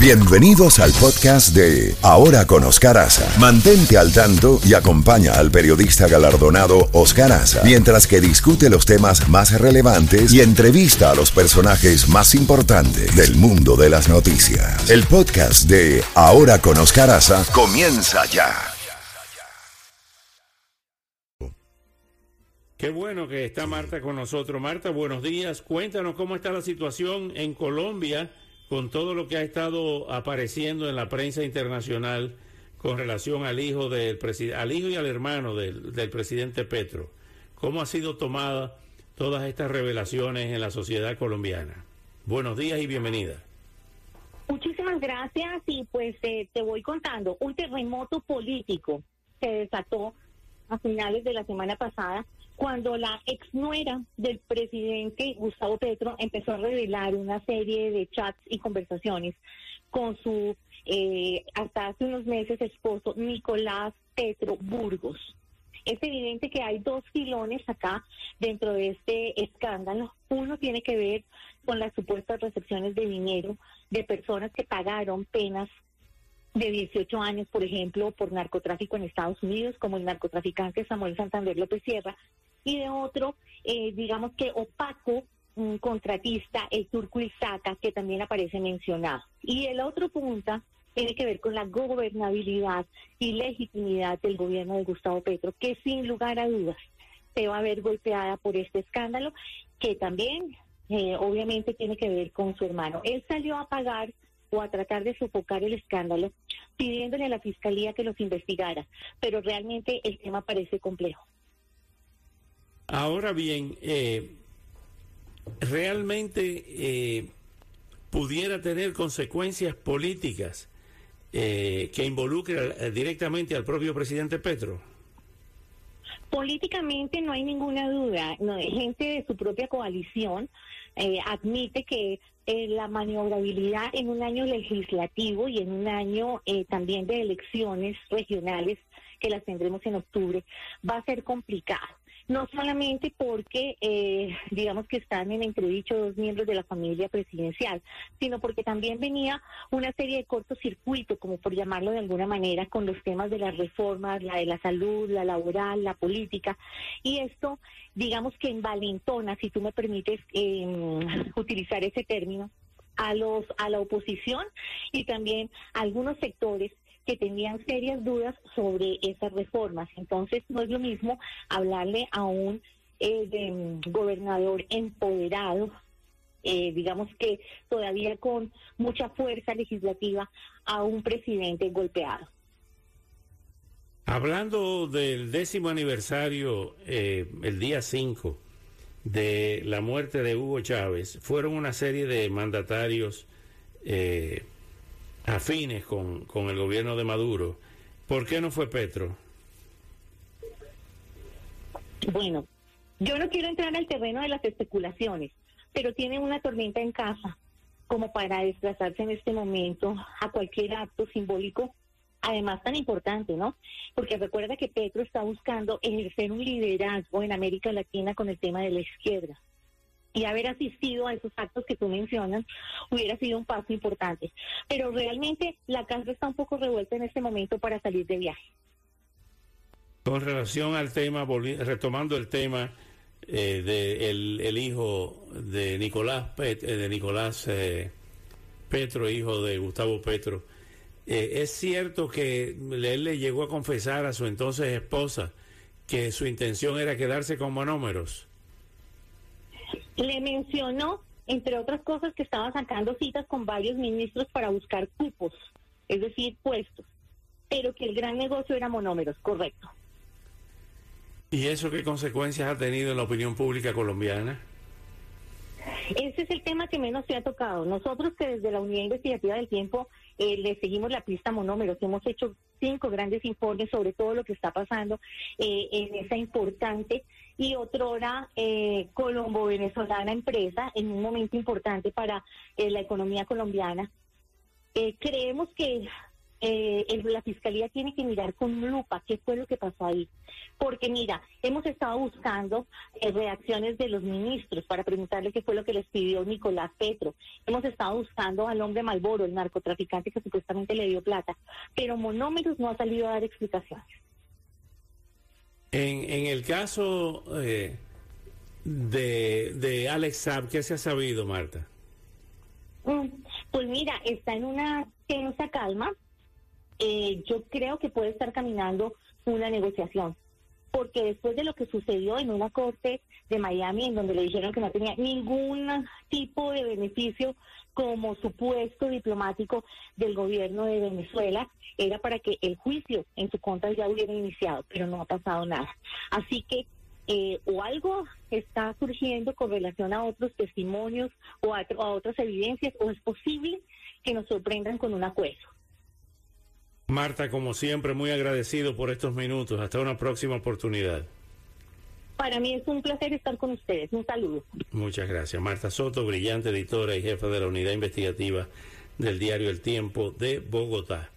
Bienvenidos al podcast de Ahora con Oscar Aza. Mantente al tanto y acompaña al periodista galardonado Oscar Aza mientras que discute los temas más relevantes y entrevista a los personajes más importantes del mundo de las noticias. El podcast de Ahora con Oscar Aza comienza ya. Qué bueno que está Marta con nosotros. Marta, buenos días. Cuéntanos cómo está la situación en Colombia con todo lo que ha estado apareciendo en la prensa internacional con relación al hijo del al hijo y al hermano del, del presidente Petro. ¿Cómo ha sido tomada todas estas revelaciones en la sociedad colombiana? Buenos días y bienvenida. Muchísimas gracias y pues eh, te voy contando. Un terremoto político se desató a finales de la semana pasada cuando la ex nuera del presidente Gustavo Petro empezó a revelar una serie de chats y conversaciones con su eh, hasta hace unos meses esposo Nicolás Petro Burgos. Es evidente que hay dos filones acá dentro de este escándalo. Uno tiene que ver con las supuestas recepciones de dinero de personas que pagaron penas de 18 años, por ejemplo, por narcotráfico en Estados Unidos, como el narcotraficante Samuel Santander López Sierra, y de otro, eh, digamos que opaco, un contratista, el turco Isaka, que también aparece mencionado. Y el otro punto tiene que ver con la gobernabilidad y legitimidad del gobierno de Gustavo Petro, que sin lugar a dudas se va a ver golpeada por este escándalo, que también eh, obviamente tiene que ver con su hermano. Él salió a pagar o a tratar de sofocar el escándalo, pidiéndole a la fiscalía que los investigara, pero realmente el tema parece complejo. Ahora bien, eh, realmente eh, pudiera tener consecuencias políticas eh, que involucren directamente al propio presidente Petro. Políticamente no hay ninguna duda. No, gente de su propia coalición admite que la maniobrabilidad en un año legislativo y en un año también de elecciones regionales que las tendremos en octubre va a ser complicado no solamente porque, eh, digamos que están en entredicho dos miembros de la familia presidencial, sino porque también venía una serie de cortocircuitos, como por llamarlo de alguna manera, con los temas de las reformas, la de la salud, la laboral, la política, y esto, digamos que envalentona, si tú me permites em, utilizar ese término, a los a la oposición y también a algunos sectores que tenían serias dudas sobre esas reformas. Entonces, no es lo mismo hablarle a un eh, mm, gobernador empoderado, eh, digamos que todavía con mucha fuerza legislativa, a un presidente golpeado. Hablando del décimo aniversario, eh, el día 5 de la muerte de Hugo Chávez, fueron una serie de mandatarios eh, afines con, con el gobierno de Maduro. ¿Por qué no fue Petro? Bueno, yo no quiero entrar al terreno de las especulaciones, pero tiene una tormenta en casa como para desplazarse en este momento a cualquier acto simbólico, además tan importante, ¿no? Porque recuerda que Petro está buscando ejercer un liderazgo en América Latina con el tema de la izquierda y haber asistido a esos actos que tú mencionas hubiera sido un paso importante. Pero realmente la casa está un poco revuelta en este momento para salir de viaje. Con relación al tema, retomando el tema eh, de el, hijo de Nicolás, eh, de Nicolás eh, Petro, hijo de Gustavo Petro, es cierto que él le llegó a confesar a su entonces esposa que su intención era quedarse con monómeros. Le mencionó, entre otras cosas, que estaba sacando citas con varios ministros para buscar cupos, es decir, puestos, pero que el gran negocio era monómeros, correcto. ¿Y eso qué consecuencias ha tenido en la opinión pública colombiana? Ese es el tema que menos se ha tocado. Nosotros que desde la Unidad Investigativa del Tiempo eh, le seguimos la pista monómeros, hemos hecho cinco grandes informes sobre todo lo que está pasando eh, en esa importante y otrora eh, colombo-venezolana empresa en un momento importante para la economía colombiana. creemos que eh, la fiscalía tiene que mirar con lupa qué fue lo que pasó ahí. Porque mira, hemos estado buscando eh, reacciones de los ministros para preguntarle qué fue lo que les pidió Nicolás Petro. Hemos estado buscando al hombre Malboro, el narcotraficante que supuestamente le dio plata. Pero Monómeros no ha salido a dar explicaciones. En, en el caso eh, de, de Alex Saab, ¿qué se ha sabido, Marta? Mm, pues mira, está en una tensa calma eh, yo creo que puede estar caminando una negociación. Porque después de lo que sucedió en una corte de Miami, en donde le dijeron que no tenía ningún tipo de beneficio como supuesto diplomático del gobierno de Venezuela, era para que el juicio en su contra ya hubiera iniciado, pero no ha pasado nada. Así que eh, o algo está surgiendo con relación a otros testimonios o a, a, otras evidencias, o es posible que nos sorprendan con un acuerdo. Marta, como siempre, muy agradecido por estos minutos. Hasta una próxima oportunidad. Para mí es un placer estar con ustedes. Un saludo. Muchas gracias. Marta Soto, brillante editora y jefa de la unidad investigativa del diario El Tiempo de Bogotá.